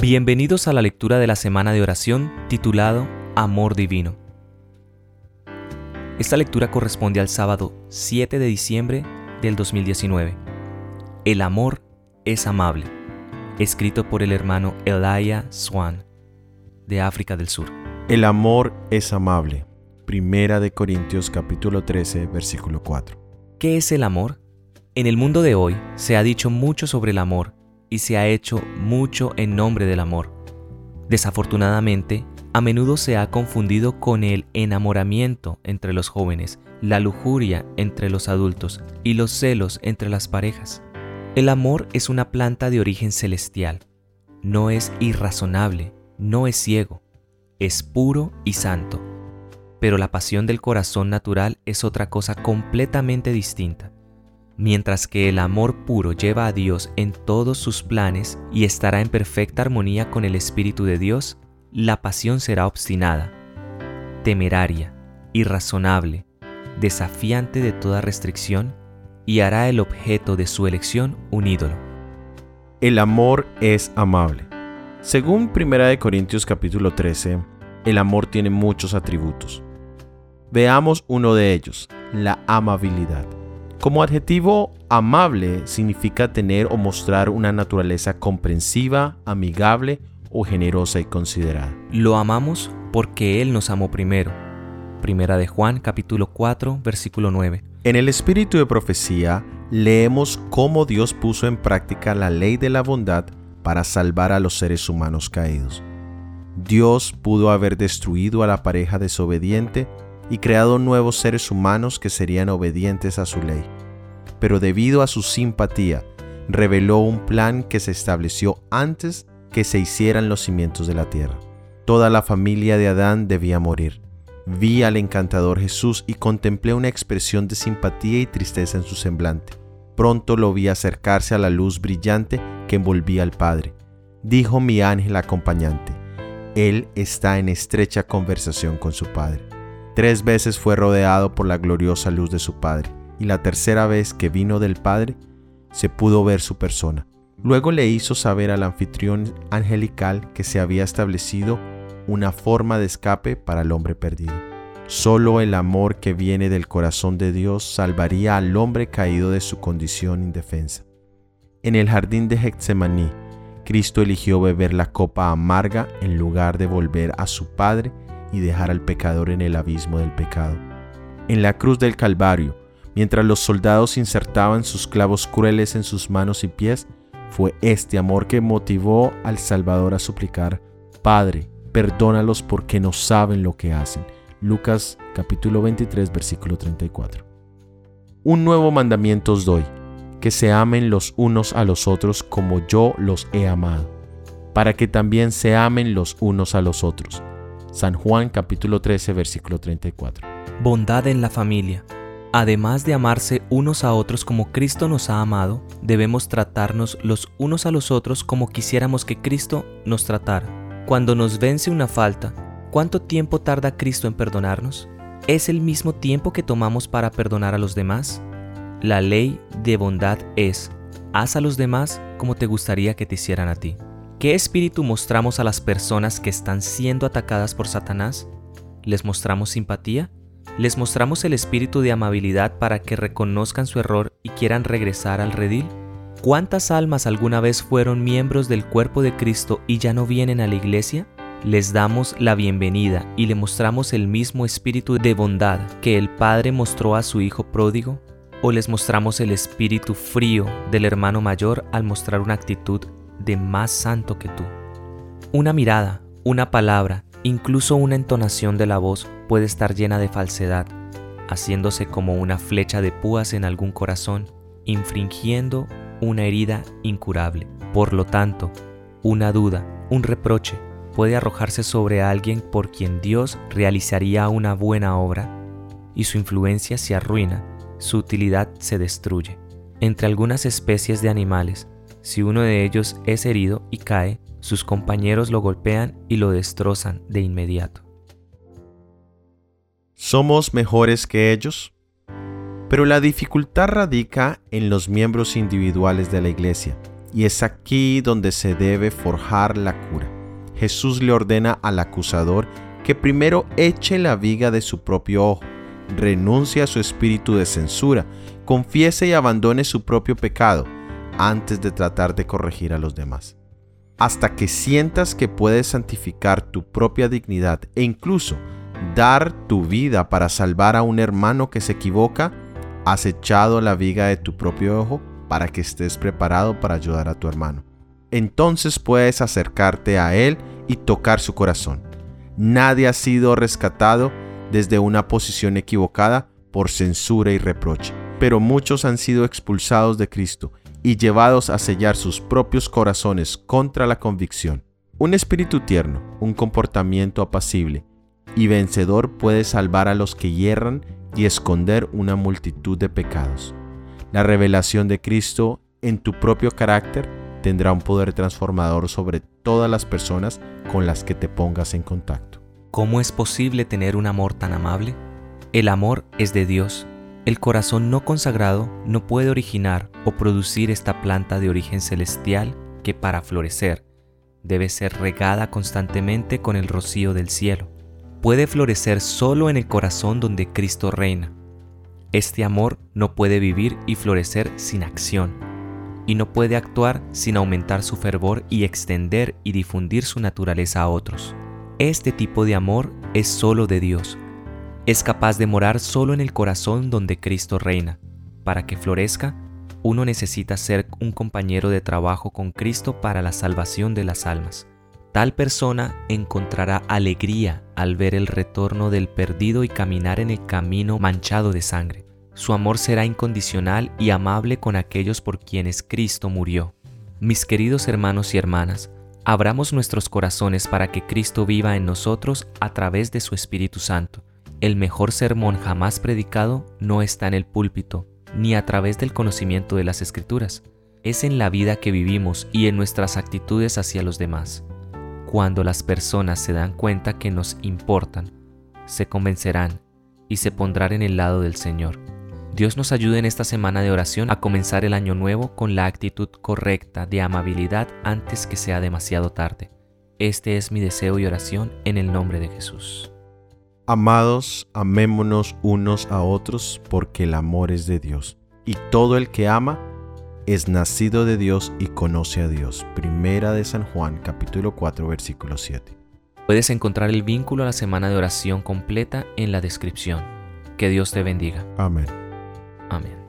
Bienvenidos a la lectura de la semana de oración titulado Amor Divino. Esta lectura corresponde al sábado 7 de diciembre del 2019. El amor es amable, escrito por el hermano Elijah Swan, de África del Sur. El amor es amable. Primera de Corintios capítulo 13, versículo 4. ¿Qué es el amor? En el mundo de hoy se ha dicho mucho sobre el amor y se ha hecho mucho en nombre del amor. Desafortunadamente, a menudo se ha confundido con el enamoramiento entre los jóvenes, la lujuria entre los adultos y los celos entre las parejas. El amor es una planta de origen celestial. No es irrazonable, no es ciego, es puro y santo. Pero la pasión del corazón natural es otra cosa completamente distinta. Mientras que el amor puro lleva a Dios en todos sus planes y estará en perfecta armonía con el Espíritu de Dios, la pasión será obstinada, temeraria, irrazonable, desafiante de toda restricción y hará el objeto de su elección un ídolo. El amor es amable. Según 1 Corintios capítulo 13, el amor tiene muchos atributos. Veamos uno de ellos, la amabilidad. Como adjetivo, amable significa tener o mostrar una naturaleza comprensiva, amigable o generosa y considerada. Lo amamos porque Él nos amó primero. Primera de Juan capítulo 4 versículo 9. En el espíritu de profecía leemos cómo Dios puso en práctica la ley de la bondad para salvar a los seres humanos caídos. Dios pudo haber destruido a la pareja desobediente y creado nuevos seres humanos que serían obedientes a su ley. Pero debido a su simpatía, reveló un plan que se estableció antes que se hicieran los cimientos de la tierra. Toda la familia de Adán debía morir. Vi al encantador Jesús y contemplé una expresión de simpatía y tristeza en su semblante. Pronto lo vi acercarse a la luz brillante que envolvía al Padre. Dijo mi ángel acompañante, Él está en estrecha conversación con su Padre. Tres veces fue rodeado por la gloriosa luz de su Padre, y la tercera vez que vino del Padre se pudo ver su persona. Luego le hizo saber al anfitrión angelical que se había establecido una forma de escape para el hombre perdido. Solo el amor que viene del corazón de Dios salvaría al hombre caído de su condición indefensa. En el jardín de Getsemaní, Cristo eligió beber la copa amarga en lugar de volver a su Padre y dejar al pecador en el abismo del pecado. En la cruz del Calvario, mientras los soldados insertaban sus clavos crueles en sus manos y pies, fue este amor que motivó al Salvador a suplicar, Padre, perdónalos porque no saben lo que hacen. Lucas capítulo 23 versículo 34. Un nuevo mandamiento os doy, que se amen los unos a los otros como yo los he amado, para que también se amen los unos a los otros. San Juan capítulo 13 versículo 34. Bondad en la familia. Además de amarse unos a otros como Cristo nos ha amado, debemos tratarnos los unos a los otros como quisiéramos que Cristo nos tratara. Cuando nos vence una falta, ¿cuánto tiempo tarda Cristo en perdonarnos? ¿Es el mismo tiempo que tomamos para perdonar a los demás? La ley de bondad es, haz a los demás como te gustaría que te hicieran a ti. ¿Qué espíritu mostramos a las personas que están siendo atacadas por Satanás? ¿Les mostramos simpatía? ¿Les mostramos el espíritu de amabilidad para que reconozcan su error y quieran regresar al redil? ¿Cuántas almas alguna vez fueron miembros del cuerpo de Cristo y ya no vienen a la iglesia? Les damos la bienvenida y le mostramos el mismo espíritu de bondad que el Padre mostró a su Hijo pródigo? ¿O les mostramos el espíritu frío del hermano mayor al mostrar una actitud de más santo que tú. Una mirada, una palabra, incluso una entonación de la voz puede estar llena de falsedad, haciéndose como una flecha de púas en algún corazón, infringiendo una herida incurable. Por lo tanto, una duda, un reproche, puede arrojarse sobre alguien por quien Dios realizaría una buena obra, y su influencia se arruina, su utilidad se destruye. Entre algunas especies de animales, si uno de ellos es herido y cae, sus compañeros lo golpean y lo destrozan de inmediato. ¿Somos mejores que ellos? Pero la dificultad radica en los miembros individuales de la iglesia, Y es aquí donde se debe forjar la cura. Jesús le ordena al acusador que primero eche la viga de su propio ojo, renuncie a su espíritu de censura, confiese y abandone su propio pecado antes de tratar de corregir a los demás. Hasta que sientas que puedes santificar tu propia dignidad e incluso dar tu vida para salvar a un hermano que se equivoca, has echado la viga de tu propio ojo para que estés preparado para ayudar a tu hermano. Entonces puedes acercarte a él y tocar su corazón. Nadie ha sido rescatado desde una posición equivocada por censura y reproche, pero muchos han sido expulsados de Cristo y llevados a sellar sus propios corazones contra la convicción. Un espíritu tierno, un comportamiento apacible y vencedor puede salvar a los que hierran y esconder una multitud de pecados. La revelación de Cristo en tu propio carácter tendrá un poder transformador sobre todas las personas con las que te pongas en contacto. ¿Cómo es posible tener un amor tan amable? El amor es de Dios. El corazón no consagrado no puede originar o producir esta planta de origen celestial que para florecer debe ser regada constantemente con el rocío del cielo. Puede florecer solo en el corazón donde Cristo reina. Este amor no puede vivir y florecer sin acción y no puede actuar sin aumentar su fervor y extender y difundir su naturaleza a otros. Este tipo de amor es solo de Dios. Es capaz de morar solo en el corazón donde Cristo reina. Para que florezca, uno necesita ser un compañero de trabajo con Cristo para la salvación de las almas. Tal persona encontrará alegría al ver el retorno del perdido y caminar en el camino manchado de sangre. Su amor será incondicional y amable con aquellos por quienes Cristo murió. Mis queridos hermanos y hermanas, abramos nuestros corazones para que Cristo viva en nosotros a través de su Espíritu Santo. El mejor sermón jamás predicado no está en el púlpito, ni a través del conocimiento de las Escrituras. Es en la vida que vivimos y en nuestras actitudes hacia los demás. Cuando las personas se dan cuenta que nos importan, se convencerán y se pondrán en el lado del Señor. Dios nos ayude en esta semana de oración a comenzar el año nuevo con la actitud correcta de amabilidad antes que sea demasiado tarde. Este es mi deseo y oración en el nombre de Jesús. Amados, amémonos unos a otros porque el amor es de Dios. Y todo el que ama es nacido de Dios y conoce a Dios. Primera de San Juan capítulo 4 versículo 7. Puedes encontrar el vínculo a la semana de oración completa en la descripción. Que Dios te bendiga. Amén. Amén.